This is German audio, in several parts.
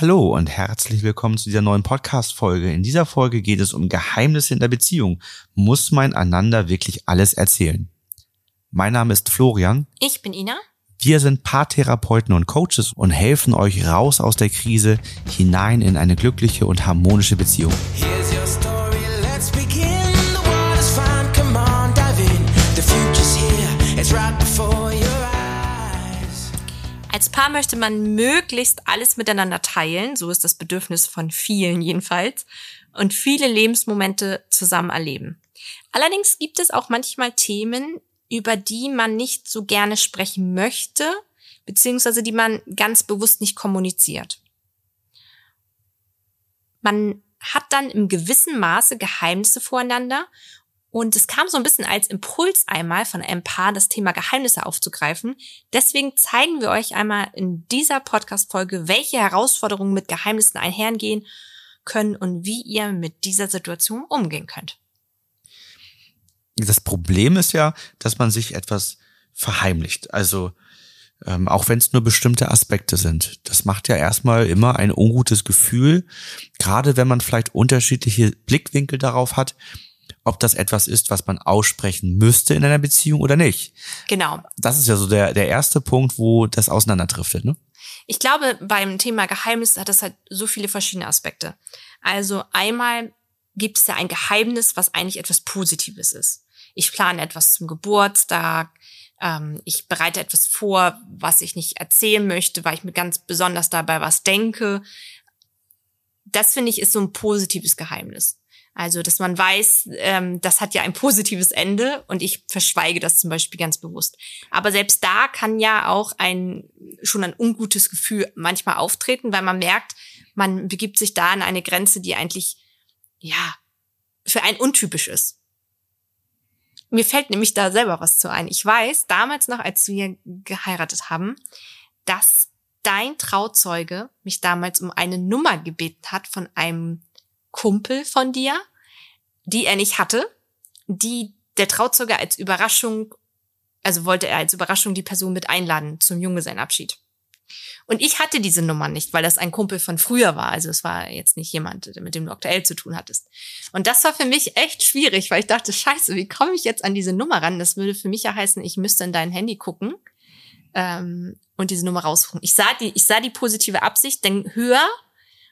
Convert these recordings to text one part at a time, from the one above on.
Hallo und herzlich willkommen zu dieser neuen Podcast-Folge. In dieser Folge geht es um Geheimnisse in der Beziehung. Muss man einander wirklich alles erzählen? Mein Name ist Florian. Ich bin Ina. Wir sind Paartherapeuten und Coaches und helfen euch raus aus der Krise hinein in eine glückliche und harmonische Beziehung. Als Paar möchte man möglichst alles miteinander teilen, so ist das Bedürfnis von vielen jedenfalls, und viele Lebensmomente zusammen erleben. Allerdings gibt es auch manchmal Themen, über die man nicht so gerne sprechen möchte, beziehungsweise die man ganz bewusst nicht kommuniziert. Man hat dann im gewissen Maße Geheimnisse voreinander und es kam so ein bisschen als Impuls einmal von einem Paar, das Thema Geheimnisse aufzugreifen. Deswegen zeigen wir euch einmal in dieser Podcast-Folge, welche Herausforderungen mit Geheimnissen einhergehen können und wie ihr mit dieser Situation umgehen könnt. Das Problem ist ja, dass man sich etwas verheimlicht. Also ähm, auch wenn es nur bestimmte Aspekte sind. Das macht ja erstmal immer ein ungutes Gefühl, gerade wenn man vielleicht unterschiedliche Blickwinkel darauf hat, ob das etwas ist, was man aussprechen müsste in einer Beziehung oder nicht. Genau. Das ist ja so der, der erste Punkt, wo das auseinanderdriftet. Ne? Ich glaube, beim Thema Geheimnis hat das halt so viele verschiedene Aspekte. Also einmal gibt es ja ein Geheimnis, was eigentlich etwas Positives ist. Ich plane etwas zum Geburtstag, ähm, ich bereite etwas vor, was ich nicht erzählen möchte, weil ich mir ganz besonders dabei was denke. Das finde ich ist so ein positives Geheimnis. Also, dass man weiß, ähm, das hat ja ein positives Ende und ich verschweige das zum Beispiel ganz bewusst. Aber selbst da kann ja auch ein schon ein ungutes Gefühl manchmal auftreten, weil man merkt, man begibt sich da an eine Grenze, die eigentlich ja für einen untypisch ist. Mir fällt nämlich da selber was zu ein. Ich weiß, damals noch, als wir geheiratet haben, dass dein Trauzeuge mich damals um eine Nummer gebeten hat von einem Kumpel von dir, die er nicht hatte, die der Trauzeuge als Überraschung, also wollte er als Überraschung die Person mit einladen zum Junggesellenabschied. Und ich hatte diese Nummer nicht, weil das ein Kumpel von früher war. Also es war jetzt nicht jemand, mit dem du aktuell zu tun hattest. Und das war für mich echt schwierig, weil ich dachte, scheiße, wie komme ich jetzt an diese Nummer ran? Das würde für mich ja heißen, ich müsste in dein Handy gucken ähm, und diese Nummer raussuchen. Ich sah die, ich sah die positive Absicht, denn höher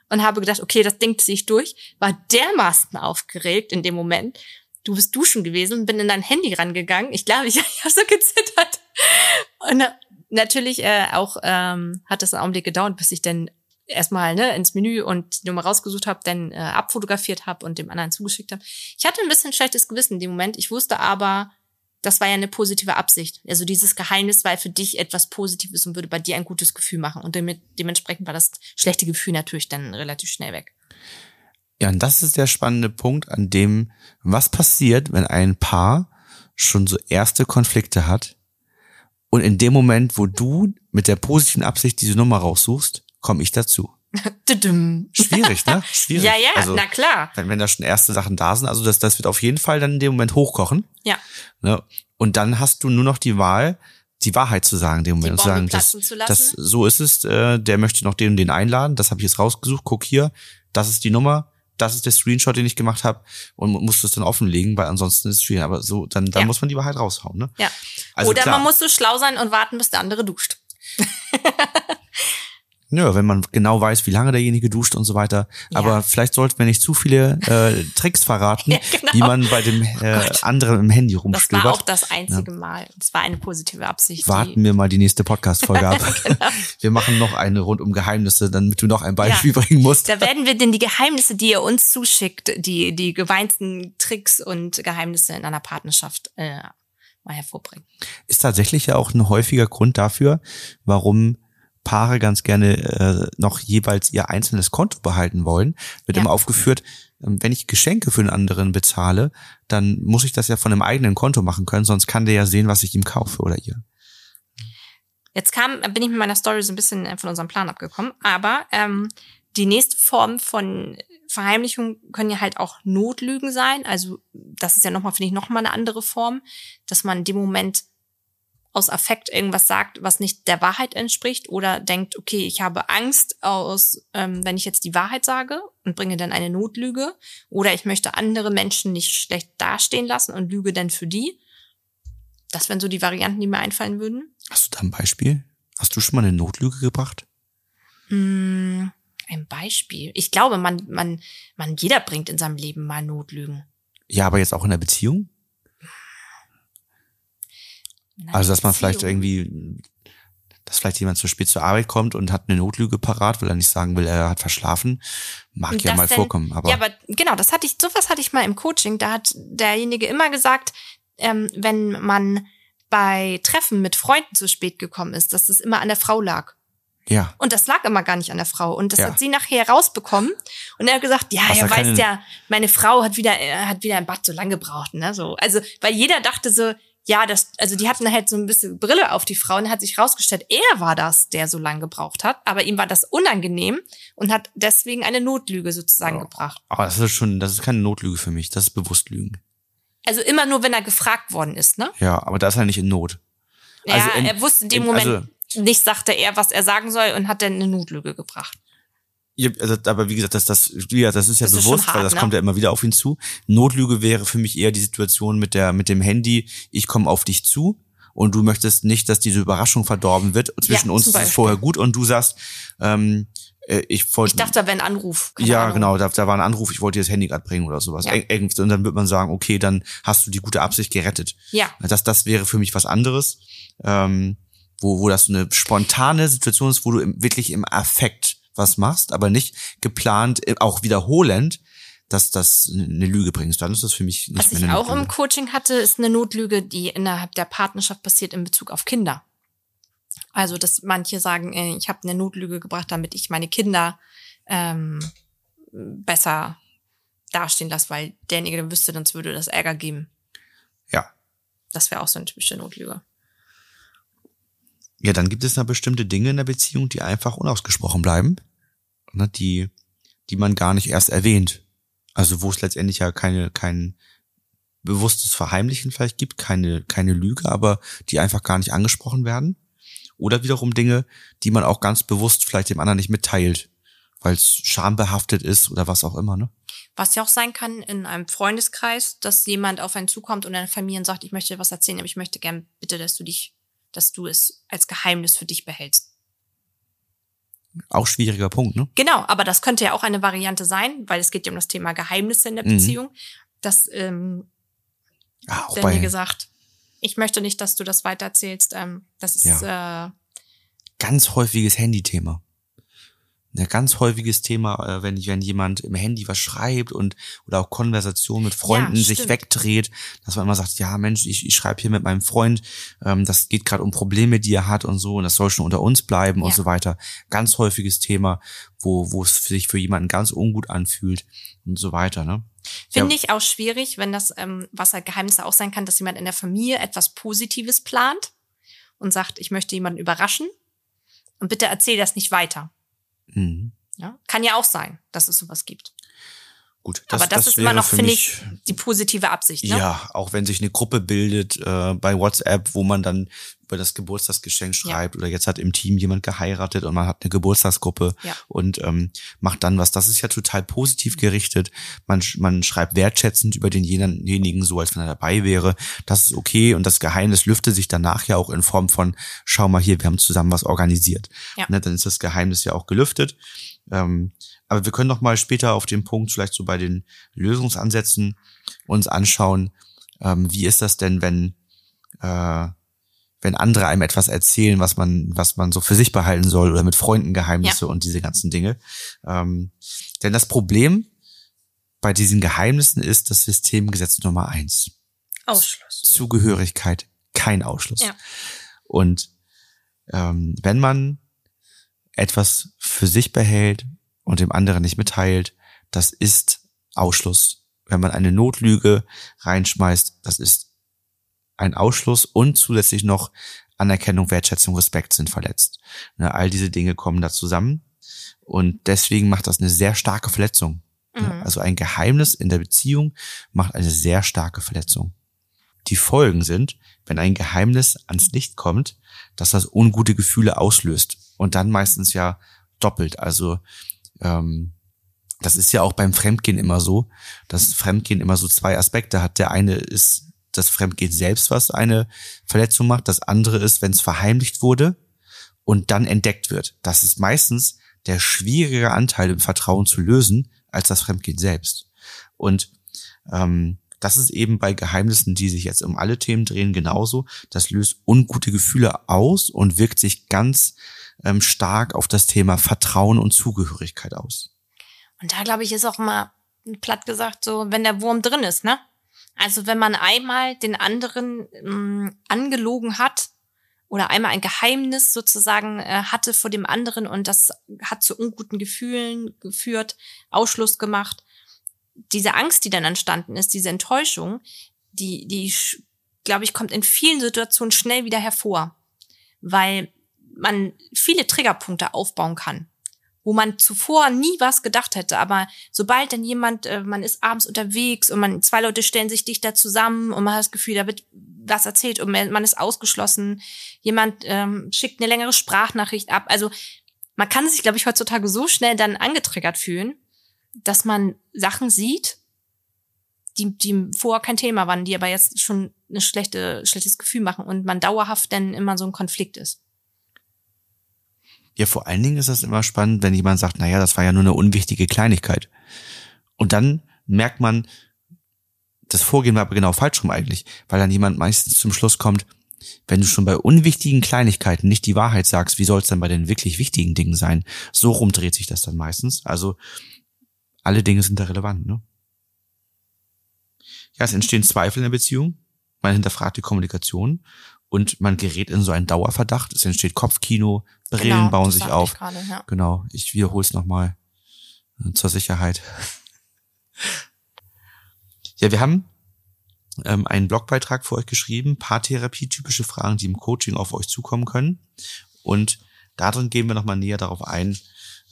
und habe gedacht, okay, das Ding ziehe ich durch, war dermaßen aufgeregt in dem Moment. Du bist duschen gewesen, bin in dein Handy rangegangen. Ich glaube, ich, ich habe so gezittert. Und natürlich äh, auch ähm, hat das einen Augenblick gedauert, bis ich dann erstmal ne, ins Menü und die Nummer rausgesucht habe, dann äh, abfotografiert habe und dem anderen zugeschickt habe. Ich hatte ein bisschen schlechtes Gewissen in dem Moment. Ich wusste aber, das war ja eine positive Absicht. Also dieses Geheimnis war für dich etwas Positives und würde bei dir ein gutes Gefühl machen. Und dementsprechend war das schlechte Gefühl natürlich dann relativ schnell weg. Ja, und das ist der spannende Punkt, an dem, was passiert, wenn ein Paar schon so erste Konflikte hat und in dem Moment, wo du mit der positiven Absicht diese Nummer raussuchst, komme ich dazu. Schwierig, ne? Schwierig. ja, ja, also, na klar. Wenn, wenn da schon erste Sachen da sind, also das, das wird auf jeden Fall dann in dem Moment hochkochen. Ja. Ne? Und dann hast du nur noch die Wahl, die Wahrheit zu sagen, in dem Moment. Die und zu sagen, das, das, so ist es, äh, der möchte noch den und den einladen, das habe ich jetzt rausgesucht, guck hier, das ist die Nummer, das ist der Screenshot, den ich gemacht habe und mu- musst es dann offenlegen, weil ansonsten ist es schwierig. Aber so, dann, dann Ja. muss man die Wahrheit raushauen, ne? Ja. Also Oder klar. man muss so schlau sein und warten, bis der andere duscht. Ja, wenn man genau weiß, wie lange derjenige duscht und so weiter. Aber Ja. vielleicht sollten wir nicht zu viele äh, Tricks verraten, Ja, genau. die man bei dem äh, Gott. anderen im Handy Das war rumstöbert. auch das einzige Mal. Das war eine positive Absicht. Warten wir mal die nächste Podcast-Folge ab. Genau. Wir machen noch eine rund um Geheimnisse, damit du noch ein Beispiel bringen musst. Da werden wir denn die Geheimnisse, die ihr uns zuschickt, die, die gemeinsten Tricks und Geheimnisse in einer Partnerschaft äh, mal hervorbringen. Ist tatsächlich ja auch ein häufiger Grund dafür, warum Paare ganz gerne äh, noch jeweils ihr einzelnes Konto behalten wollen. Wird Ja. immer aufgeführt, ähm, wenn ich Geschenke für einen anderen bezahle, dann muss ich das ja von einem eigenen Konto machen können, sonst kann der ja sehen, was ich ihm kaufe oder ihr. Jetzt kam, bin ich mit meiner Story so ein bisschen äh, von unserem Plan abgekommen, aber ähm, die nächste Form von Verheimlichung können ja halt auch Notlügen sein. Also das ist ja nochmal, finde ich, nochmal eine andere Form, dass man in dem Moment aus Affekt irgendwas sagt, was nicht der Wahrheit entspricht oder denkt, okay, ich habe Angst aus, ähm, wenn ich jetzt die Wahrheit sage und bringe dann eine Notlüge oder ich möchte andere Menschen nicht schlecht dastehen lassen und lüge dann für die. Das wären so die Varianten, die mir einfallen würden. Hast du da ein Beispiel? Hast du schon mal eine Notlüge gebracht? Hm, ein Beispiel. Ich glaube, man, man, man, jeder bringt in seinem Leben mal Notlügen. Ja, aber jetzt auch in der Beziehung? Also, dass man vielleicht irgendwie, dass vielleicht jemand zu spät zur Arbeit kommt und hat eine Notlüge parat, weil er nicht sagen will, er hat verschlafen. Mag ja mal denn- vorkommen, aber, ja, aber genau, das hatte ich, sowas hatte ich mal im Coaching. Da hat derjenige immer gesagt, ähm, wenn man bei Treffen mit Freunden zu spät gekommen ist, dass es immer an der Frau lag. ja. Und das lag immer gar nicht an der Frau. Und das Ja. hat sie nachher rausbekommen. Und er hat gesagt, ja, Was er weiß ja, meine Frau hat wieder, äh, hat wieder im Bad so lange gebraucht, ne, so. Also, weil jeder dachte so, ja, das, also die hatten halt so ein bisschen Brille auf die Frau und hat sich rausgestellt, er war das, der so lange gebraucht hat. Aber ihm war das unangenehm und hat deswegen eine Notlüge sozusagen gebracht. Aber das ist schon, das ist keine Notlüge für mich, das ist bewusst Lügen. Also immer nur, wenn er gefragt worden ist, ne? Ja, aber da ist er nicht in Not. Ja, Also in- er wusste in dem in- Moment also- nicht, sagte er, was er sagen soll und hat dann eine Notlüge gebracht. Ja, also, aber wie gesagt, das, das, ja, das ist ja Das ist bewusst, schon hart, weil das ne? kommt ja immer wieder auf ihn zu. Notlüge wäre für mich eher die Situation mit der, mit dem Handy, ich komme auf dich zu und du möchtest nicht, dass diese Überraschung verdorben wird. Zwischen Ja, uns ist es vorher gut und du sagst, ähm, äh, ich wollte. Ich dachte, da wäre ein Anruf. keine ja, Ahnung. genau, da, da war ein Anruf, ich wollte dir das Handy gerade bringen oder sowas. Ja. Und dann wird man sagen, okay, dann hast du die gute Absicht gerettet. Ja. Das, das wäre für mich was anderes, ähm, wo, wo das so eine spontane Situation ist, wo du im, wirklich im Affekt was machst, aber nicht geplant, äh, auch wiederholend, dass das eine Lüge bringst. Dann ist das für mich nicht Was mehr ich eine auch im Notlüge. Coaching hatte, ist eine Notlüge, die innerhalb der Partnerschaft passiert in Bezug auf Kinder. Also, dass manche sagen, äh, ich habe eine Notlüge gebracht, damit ich meine Kinder ähm, besser dastehen lasse, weil derjenige dann wüsste, sonst würde das Ärger geben. Ja. Das wäre auch so eine typische Notlüge. Ja, dann gibt es da bestimmte Dinge in der Beziehung, die einfach unausgesprochen bleiben, ne, die, die man gar nicht erst erwähnt. Also wo es letztendlich ja keine, kein bewusstes Verheimlichen vielleicht gibt, keine, keine Lüge, aber die einfach gar nicht angesprochen werden. Oder wiederum Dinge, die man auch ganz bewusst vielleicht dem anderen nicht mitteilt, weil es schambehaftet ist oder was auch immer, ne? Was ja auch sein kann in einem Freundeskreis, dass jemand auf einen zukommt und eine Familie sagt, ich möchte was erzählen, aber ich möchte gern bitte, dass du dich, dass du es als Geheimnis für dich behältst. Auch schwieriger Punkt, ne? Genau, aber das könnte ja auch eine Variante sein, weil es geht ja um das Thema Geheimnisse in der Mhm. Beziehung, dass ähm, Ja, auch derjenige bei gesagt, ich möchte nicht, dass du das weitererzählst. Ähm, das ist äh, ganz häufiges Handythema. Ein ganz häufiges Thema, äh, wenn, wenn jemand im Handy was schreibt und oder auch Konversation mit Freunden Ja, sich wegdreht, dass man immer sagt, ja Mensch, ich, ich schreibe hier mit meinem Freund, ähm, das geht gerade um Probleme, die er hat und so, und das soll schon unter uns bleiben und Ja. so weiter. Ganz häufiges Thema, wo, wo es sich für jemanden ganz ungut anfühlt und so weiter, ne? finde Ja. ich auch schwierig, wenn das, ähm, was halt Geheimnisse auch sein kann, dass jemand in der Familie etwas Positives plant und sagt, ich möchte jemanden überraschen und bitte erzähl das nicht weiter. Mhm. Ja? Kann ja auch sein, dass es sowas gibt. Gut, aber das, ist immer noch, für finde mich- ich, die positive Absicht. Ne? Ja, auch wenn sich eine Gruppe bildet äh, bei WhatsApp, wo man dann über das Geburtstagsgeschenk schreibt oder jetzt hat im Team jemand geheiratet und man hat eine Geburtstagsgruppe Ja. und ähm, macht dann was. Das ist ja total positiv gerichtet. Man, man schreibt wertschätzend über denjenigen so, als wenn er dabei wäre. Das ist okay und das Geheimnis lüftet sich danach ja auch in Form von, schau mal hier, wir haben zusammen was organisiert. Ja. Ne, dann ist das Geheimnis ja auch gelüftet. Ähm, aber wir können noch mal später auf den Punkt, vielleicht so bei den Lösungsansätzen, uns anschauen, ähm, wie ist das denn, wenn, äh, wenn andere einem etwas erzählen, was man, was man so für sich behalten soll oder mit Freunden Geheimnisse und diese ganzen Dinge. Ähm, denn das Problem bei diesen Geheimnissen ist das Systemgesetz Nummer eins. Ausschluss. Zugehörigkeit, kein Ausschluss. Ja. Und ähm, wenn man etwas für sich behält und dem anderen nicht mitteilt, das ist Ausschluss. Wenn man eine Notlüge reinschmeißt, das ist ein Ausschluss und zusätzlich noch Anerkennung, Wertschätzung, Respekt sind verletzt. Ne, all diese Dinge kommen da zusammen und deswegen macht das eine sehr starke Verletzung. Ne, Mhm. Also ein Geheimnis in der Beziehung macht eine sehr starke Verletzung. die Folgen sind, wenn ein Geheimnis ans Licht kommt, dass das ungute Gefühle auslöst und dann meistens ja doppelt. Also ähm, das ist ja auch beim Fremdgehen immer so, dass Fremdgehen immer so zwei Aspekte hat. Der eine ist das Fremdgehen selbst, was eine Verletzung macht. Das andere ist, wenn es verheimlicht wurde und dann entdeckt wird. Das ist meistens der schwierige Anteil im Vertrauen zu lösen, als das Fremdgehen selbst. Und ähm, das ist eben bei Geheimnissen, die sich jetzt um alle Themen drehen, genauso. Das löst ungute Gefühle aus und wirkt sich ganz ähm, stark auf das Thema Vertrauen und Zugehörigkeit aus. Und da glaube ich, ist auch mal platt gesagt so, wenn der Wurm drin ist, ne? Also wenn man einmal den anderen mh, angelogen hat oder einmal ein Geheimnis sozusagen äh, hatte vor dem anderen und das hat zu unguten Gefühlen geführt, Ausschluss gemacht. Diese Angst, die dann entstanden ist, diese Enttäuschung, die, die, glaube ich, kommt in vielen Situationen schnell wieder hervor, weil man viele Triggerpunkte aufbauen kann wo man zuvor nie was gedacht hätte. Aber sobald dann jemand, äh, man ist abends unterwegs und man zwei Leute stellen sich dichter zusammen und man hat das Gefühl, da wird was erzählt und man ist ausgeschlossen. Jemand ähm, schickt eine längere Sprachnachricht ab. Also man kann sich, glaube ich, heutzutage so schnell dann angetriggert fühlen, dass man Sachen sieht, die, die vorher kein Thema waren, die aber jetzt schon ein schlechte, schlechtes Gefühl machen und man dauerhaft dann immer so ein Konflikt ist. Ja, vor allen Dingen ist das immer spannend, wenn jemand sagt, naja, das war ja nur eine unwichtige Kleinigkeit. Und dann merkt man, das Vorgehen war aber genau falsch rum eigentlich, weil dann jemand meistens zum Schluss kommt, wenn du schon bei unwichtigen Kleinigkeiten nicht die Wahrheit sagst, wie soll es dann bei den wirklich wichtigen Dingen sein? So rum dreht sich das dann meistens. Also alle Dinge sind da relevant, ne? Ja, es entstehen Zweifel in der Beziehung. Man hinterfragt die Kommunikation und man gerät in so einen Dauerverdacht. Es entsteht Kopfkino, Brillen Genau, bauen sich auf. ich gerade, ja. Genau, ich wiederhole es nochmal äh, zur Sicherheit. Ja, wir haben ähm, einen Blogbeitrag für euch geschrieben, Paartherapie, typische Fragen, die im Coaching auf euch zukommen können. Und darin gehen wir nochmal näher darauf ein,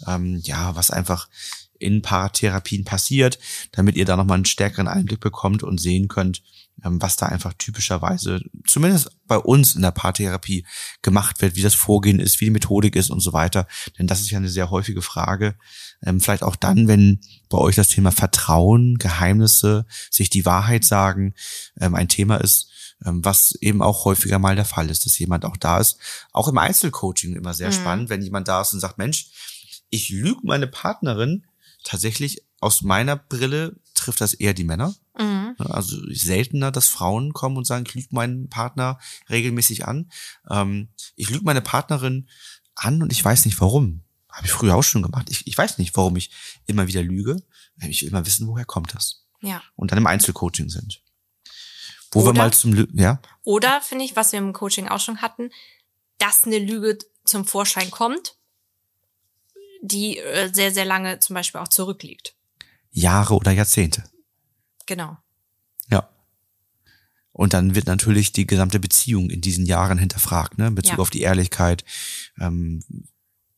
ähm, ja, was einfach in Paartherapien passiert, damit ihr da nochmal einen stärkeren Einblick bekommt und sehen könnt, ähm, was da einfach typischerweise, zumindest bei uns in der Paartherapie gemacht wird, wie das Vorgehen ist, wie die Methodik ist und so weiter. Denn das ist ja eine sehr häufige Frage. Ähm, vielleicht auch dann, wenn bei euch das Thema Vertrauen, Geheimnisse, sich die Wahrheit sagen, ähm, ein Thema ist, was eben auch häufiger mal der Fall ist, dass jemand auch da ist. Auch im Einzelcoaching immer sehr Mhm. spannend, wenn jemand da ist und sagt, Mensch, ich lüge meine Partnerin tatsächlich aus meiner Brille trifft das eher die Männer. Mhm. Also seltener, dass Frauen kommen und sagen, ich lüge meinen Partner regelmäßig an. Ähm, ich lüge meine Partnerin an und ich weiß nicht warum. Habe ich früher auch schon gemacht. Ich, ich weiß nicht, warum ich immer wieder lüge. Ich will immer wissen, woher kommt das. Ja. Und dann im Einzelcoaching sind. Wo wir Oder- mal zum Lü ja, Oder finde ich, was wir im Coaching auch schon hatten, dass eine Lüge zum Vorschein kommt, die äh, sehr, sehr lange zum Beispiel auch zurückliegt. Jahre oder Jahrzehnte. Genau. Ja. Und dann wird natürlich die gesamte Beziehung in diesen Jahren hinterfragt, ne? In Bezug Ja. auf die Ehrlichkeit. Ähm,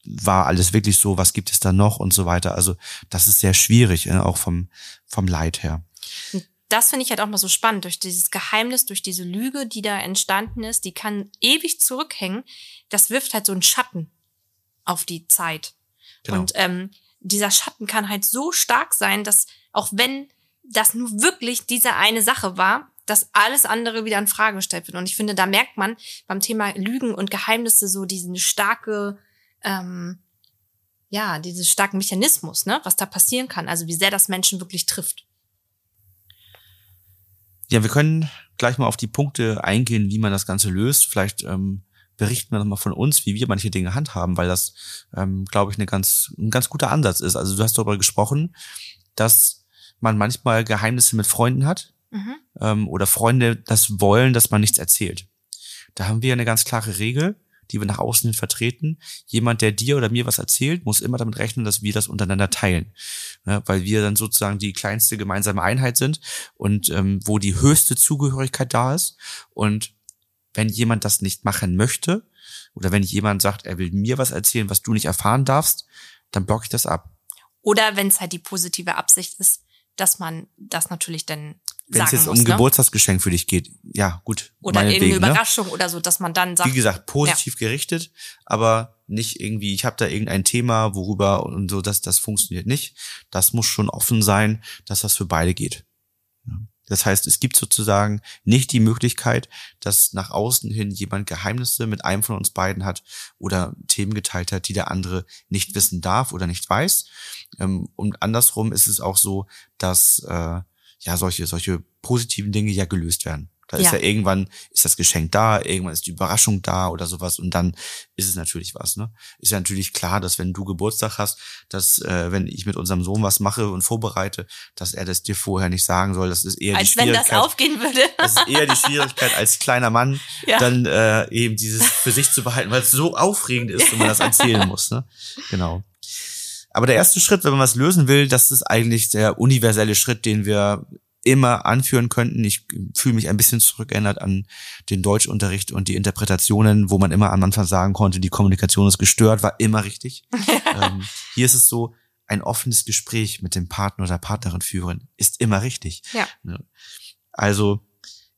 war alles wirklich so? Was gibt es da noch und so weiter? Also das ist sehr schwierig, ne? auch vom vom Leid her. Und das finde ich halt auch mal so spannend, durch dieses Geheimnis, durch diese Lüge, die da entstanden ist, die kann ewig zurückhängen. Das wirft halt so einen Schatten auf die Zeit. Genau. Und ähm, dieser Schatten kann halt so stark sein, dass auch wenn das nur wirklich diese eine Sache war, dass alles andere wieder in Frage gestellt wird. Und ich finde, da merkt man beim Thema Lügen und Geheimnisse so diesen starke, ähm, ja, diesen starken Mechanismus, ne, was da passieren kann. Also wie sehr das Menschen wirklich trifft. Ja, wir können gleich mal auf die Punkte eingehen, wie man das Ganze löst. Vielleicht ähm, berichten wir nochmal von uns, wie wir manche Dinge handhaben, weil das, ähm, glaube ich, eine ganz, ein ganz guter Ansatz ist. Also du hast darüber gesprochen, dass man manchmal Geheimnisse mit Freunden hat Mhm. ähm, oder Freunde das wollen, dass man nichts erzählt. Da haben wir eine ganz klare Regel, die wir nach außen hin vertreten. Jemand, der dir oder mir was erzählt, muss immer damit rechnen, dass wir das untereinander teilen. Ja, weil wir dann sozusagen die kleinste gemeinsame Einheit sind und ähm, wo die höchste Zugehörigkeit da ist. Und wenn jemand das nicht machen möchte oder wenn jemand sagt, er will mir was erzählen, was du nicht erfahren darfst, dann blocke ich das ab. Oder wenn es halt die positive Absicht ist, dass man das natürlich dann Wenn es jetzt um muss. ein ne? Geburtstagsgeschenk für dich geht, ja, gut. Oder irgendeine ne? Überraschung oder so, dass man dann sagt, Wie gesagt, positiv gerichtet, aber nicht irgendwie, ich habe da irgendein Thema, worüber und so, das, das funktioniert nicht. Das muss schon offen sein, dass das für beide geht. Das heißt, es gibt sozusagen nicht die Möglichkeit, dass nach außen hin jemand Geheimnisse mit einem von uns beiden hat oder Themen geteilt hat, die der andere nicht wissen darf oder nicht weiß. Ähm, Und andersrum ist es auch so, dass äh, ja solche solche positiven Dinge ja gelöst werden. Da ist Ja. ja irgendwann ist das Geschenk da, irgendwann ist die Überraschung da oder sowas und dann ist es natürlich was. Ne? Ist ja natürlich klar, dass wenn du Geburtstag hast, dass äh, wenn ich mit unserem Sohn was mache und vorbereite, dass er das dir vorher nicht sagen soll. Das ist eher die als wenn das Schwierigkeit. aufgehen würde. Das ist eher die Schwierigkeit als kleiner Mann, Ja. dann äh, eben dieses für sich zu behalten, weil es so aufregend ist, wenn man das erzählen muss. Ne? Genau. Aber der erste Schritt, wenn man was lösen will, das ist eigentlich der universelle Schritt, den wir immer anführen könnten. Ich fühle mich ein bisschen zurückerinnert an den Deutschunterricht und die Interpretationen, wo man immer am Anfang sagen konnte, die Kommunikation ist gestört, war immer richtig. ähm, hier ist es so, ein offenes Gespräch mit dem Partner oder Partnerin führen ist immer richtig. Ja. Also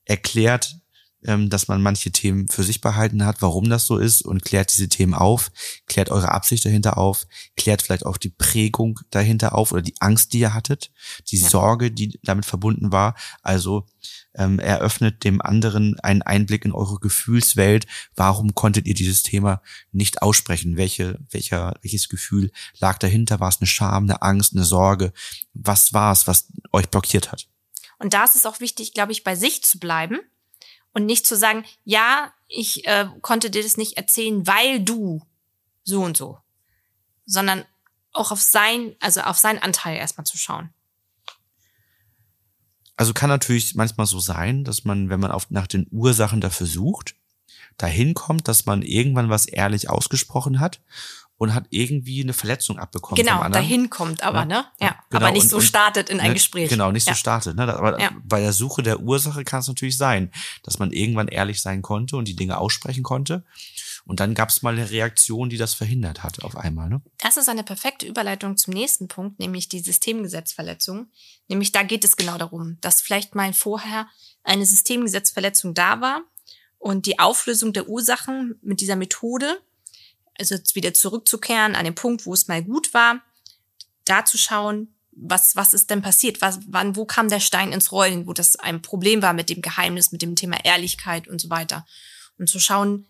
erklärt, dass man manche Themen für sich behalten hat, warum das so ist und klärt diese Themen auf, klärt eure Absicht dahinter auf, klärt vielleicht auch die Prägung dahinter auf oder die Angst, die ihr hattet, die Ja. Sorge, die damit verbunden war. Also ähm, eröffnet dem anderen einen Einblick in eure Gefühlswelt. Warum konntet ihr dieses Thema nicht aussprechen? Welche, welcher, welches Gefühl lag dahinter? War es eine Scham, eine Angst, eine Sorge? Was war es, was euch blockiert hat? Und da ist es auch wichtig, glaube ich, bei sich zu bleiben und nicht zu sagen, ja, ich äh, konnte dir das nicht erzählen, weil du so und so, sondern auch auf sein, also auf seinen Anteil erstmal zu schauen. Also kann natürlich manchmal so sein, dass man, wenn man auf, nach den Ursachen dafür sucht, dahin kommt, dass man irgendwann was ehrlich ausgesprochen hat und hat irgendwie eine Verletzung abbekommen genau, dahin kommt aber, Ja, ne? ja, genau. aber nicht Und- so startet in ein Ne? Gespräch. Genau, nicht so ja. startet. Ne? Aber Ja. bei der Suche der Ursache kann es natürlich sein, dass man irgendwann ehrlich sein konnte und die Dinge aussprechen konnte. Und dann gab es mal eine Reaktion, die das verhindert hat auf einmal. Ne? Das ist eine perfekte Überleitung zum nächsten Punkt, nämlich die Systemgesetzverletzung. Nämlich da geht es genau darum, dass vielleicht mal vorher eine Systemgesetzverletzung da war und die Auflösung der Ursachen mit dieser Methode, also jetzt wieder zurückzukehren an den Punkt, wo es mal gut war, da zu schauen, was, was ist denn passiert? Was, wann, wo kam der Stein ins Rollen, wo das ein Problem war mit dem Geheimnis, mit dem Thema Ehrlichkeit und so weiter. Und zu schauen,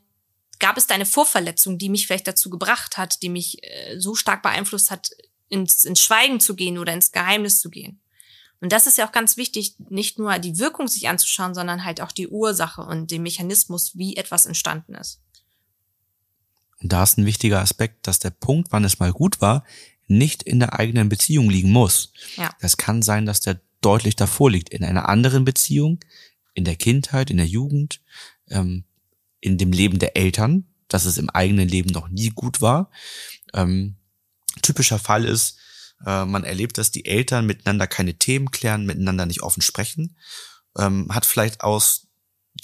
gab es da eine Vorverletzung, die mich vielleicht dazu gebracht hat, die mich äh, so stark beeinflusst hat, ins, ins Schweigen zu gehen oder ins Geheimnis zu gehen. Und das ist ja auch ganz wichtig, nicht nur die Wirkung sich anzuschauen, sondern halt auch die Ursache und den Mechanismus, wie etwas entstanden ist. Und da ist ein wichtiger Aspekt, dass der Punkt, wann es mal gut war, nicht in der eigenen Beziehung liegen muss. Ja. Das kann sein, dass der deutlich davor liegt, in einer anderen Beziehung, in der Kindheit, in der Jugend, ähm, in dem Leben der Eltern, dass es im eigenen Leben noch nie gut war. Ähm, typischer Fall ist, äh, man erlebt, dass die Eltern miteinander keine Themen klären, miteinander nicht offen sprechen, ähm, hat vielleicht aus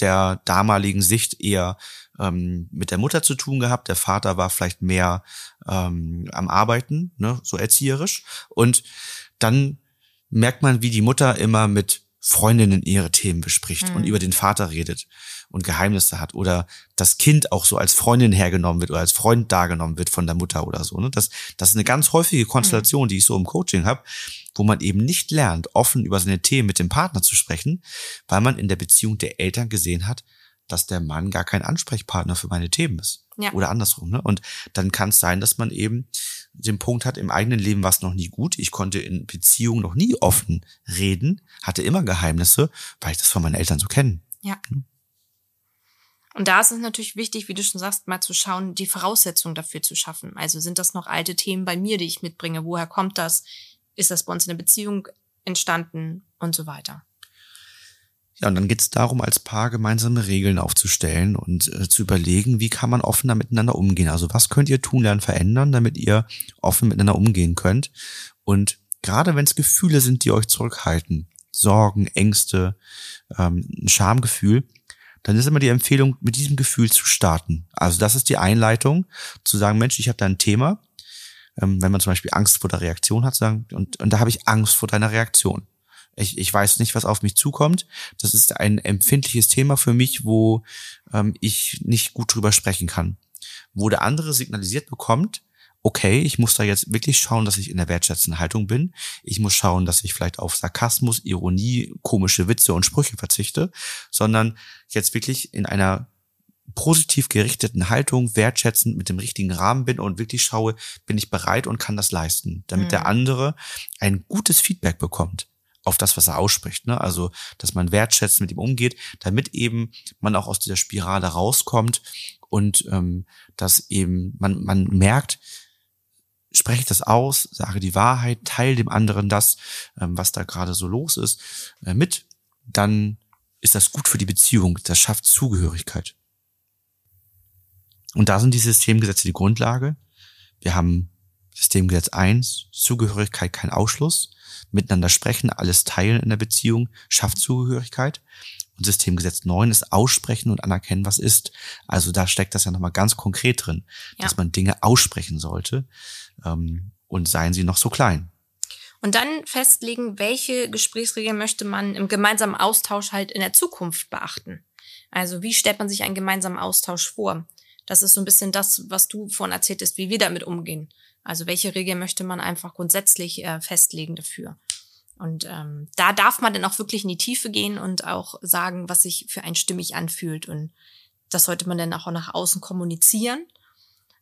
der damaligen Sicht eher ähm, mit der Mutter zu tun gehabt. Der Vater war vielleicht mehr ähm, am Arbeiten, ne, so erzieherisch. Und dann merkt man, wie die Mutter immer mit Freundinnen ihre Themen bespricht Mhm. und über den Vater redet und Geheimnisse hat oder das Kind auch so als Freundin hergenommen wird oder als Freund dargenommen wird von der Mutter oder so. Ne? Das, das ist eine ganz häufige Konstellation, die ich so im Coaching habe, wo man eben nicht lernt, offen über seine Themen mit dem Partner zu sprechen, weil man in der Beziehung der Eltern gesehen hat, dass der Mann gar kein Ansprechpartner für meine Themen ist. Ja. Oder andersrum. Ne? Und dann kann es sein, dass man eben den Punkt hat, im eigenen Leben war es noch nie gut. Ich konnte in Beziehungen noch nie offen reden, hatte immer Geheimnisse, weil ich das von meinen Eltern so kenne. Ja. Und da ist es natürlich wichtig, wie du schon sagst, mal zu schauen, die Voraussetzungen dafür zu schaffen. Also sind das noch alte Themen bei mir, die ich mitbringe? Woher kommt das? Ist das bei uns in der Beziehung entstanden und so weiter? Ja, und dann geht es darum, als Paar gemeinsame Regeln aufzustellen und äh, zu überlegen, wie kann man offener miteinander umgehen. Also was könnt ihr tun, lernen, verändern, damit ihr offen miteinander umgehen könnt. Und gerade wenn es Gefühle sind, die euch zurückhalten, Sorgen, Ängste, ähm, ein Schamgefühl, dann ist immer die Empfehlung, mit diesem Gefühl zu starten. Also das ist die Einleitung, zu sagen, Mensch, ich habe da ein Thema. Ähm, wenn man zum Beispiel Angst vor der Reaktion hat, sagen, und, und da habe ich Angst vor deiner Reaktion. Ich, ich weiß nicht, was auf mich zukommt. Das ist ein empfindliches Thema für mich, wo ähm, ich nicht gut drüber sprechen kann. Wo der andere signalisiert bekommt, okay, ich muss da jetzt wirklich schauen, dass ich in der wertschätzenden Haltung bin. Ich muss schauen, dass ich vielleicht auf Sarkasmus, Ironie, komische Witze und Sprüche verzichte, sondern jetzt wirklich in einer positiv gerichteten Haltung, wertschätzend mit dem richtigen Rahmen bin und wirklich schaue, bin ich bereit und kann das leisten, damit mhm. der andere ein gutes Feedback bekommt auf das, was er ausspricht. Ne? Also, dass man wertschätzend mit ihm umgeht, damit eben man auch aus dieser Spirale rauskommt und ähm, dass eben man, man merkt, spreche ich das aus, sage die Wahrheit, teile dem anderen das, ähm, was da gerade so los ist, äh, mit, dann ist das gut für die Beziehung. Das schafft Zugehörigkeit. Und da sind die Systemgesetze die Grundlage. Wir haben Systemgesetz 1, Zugehörigkeit kein Ausschluss, miteinander sprechen, alles teilen in der Beziehung, schafft Zugehörigkeit. Und Systemgesetz 9 ist aussprechen und anerkennen, was ist. Also da steckt das ja nochmal ganz konkret drin, ja. dass man Dinge aussprechen sollte ähm, und seien sie noch so klein. Und dann festlegen, welche Gesprächsregeln möchte man im gemeinsamen Austausch halt in der Zukunft beachten. Also wie stellt man sich einen gemeinsamen Austausch vor? Das ist so ein bisschen das, was du vorhin erzähltest, wie wir damit umgehen. Also welche Regeln möchte man einfach grundsätzlich äh, festlegen dafür? Und ähm, da darf man dann auch wirklich in die Tiefe gehen und auch sagen, was sich für einen stimmig anfühlt. Und das sollte man dann auch nach außen kommunizieren.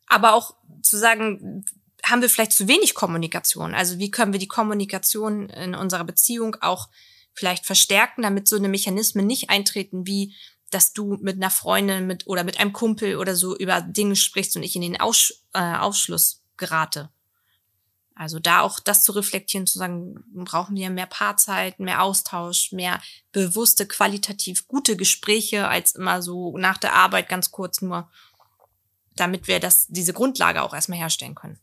Aber auch zu sagen, haben wir vielleicht zu wenig Kommunikation? Also wie können wir die Kommunikation in unserer Beziehung auch vielleicht verstärken, damit so eine Mechanismen nicht eintreten wie dass du mit einer Freundin mit oder mit einem Kumpel oder so über Dinge sprichst und ich in den Aus, äh, Ausschluss gerate. Also da auch das zu reflektieren, zu sagen, brauchen wir mehr Paarzeit, mehr Austausch, mehr bewusste, qualitativ gute Gespräche, als immer so nach der Arbeit ganz kurz nur, damit wir das, diese Grundlage auch erstmal herstellen können.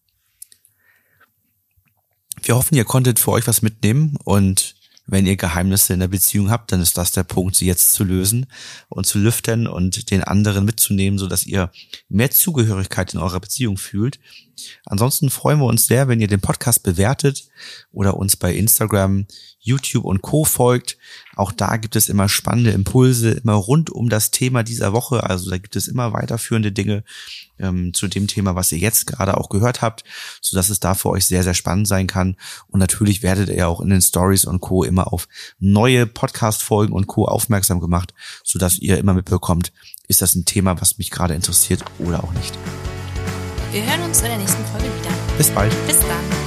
Wir hoffen, ihr konntet für euch was mitnehmen und wenn ihr Geheimnisse in der Beziehung habt, dann ist das der Punkt, sie jetzt zu lösen und zu lüften und den anderen mitzunehmen, so dass ihr mehr Zugehörigkeit in eurer Beziehung fühlt. Ansonsten freuen wir uns sehr, wenn ihr den Podcast bewertet oder uns bei Instagram, YouTube und Co folgt. Auch da gibt es immer spannende Impulse, immer rund um das Thema dieser Woche. Also da gibt es immer weiterführende Dinge ähm, zu dem Thema, was ihr jetzt gerade auch gehört habt, so dass es da für euch sehr, sehr spannend sein kann. Und natürlich werdet ihr auch in den Stories und Co immer auf neue Podcast-Folgen und Co aufmerksam gemacht, so dass ihr immer mitbekommt, ist das ein Thema, was mich gerade interessiert oder auch nicht. Wir hören uns in der nächsten Folge wieder. Bis bald. Bis dann.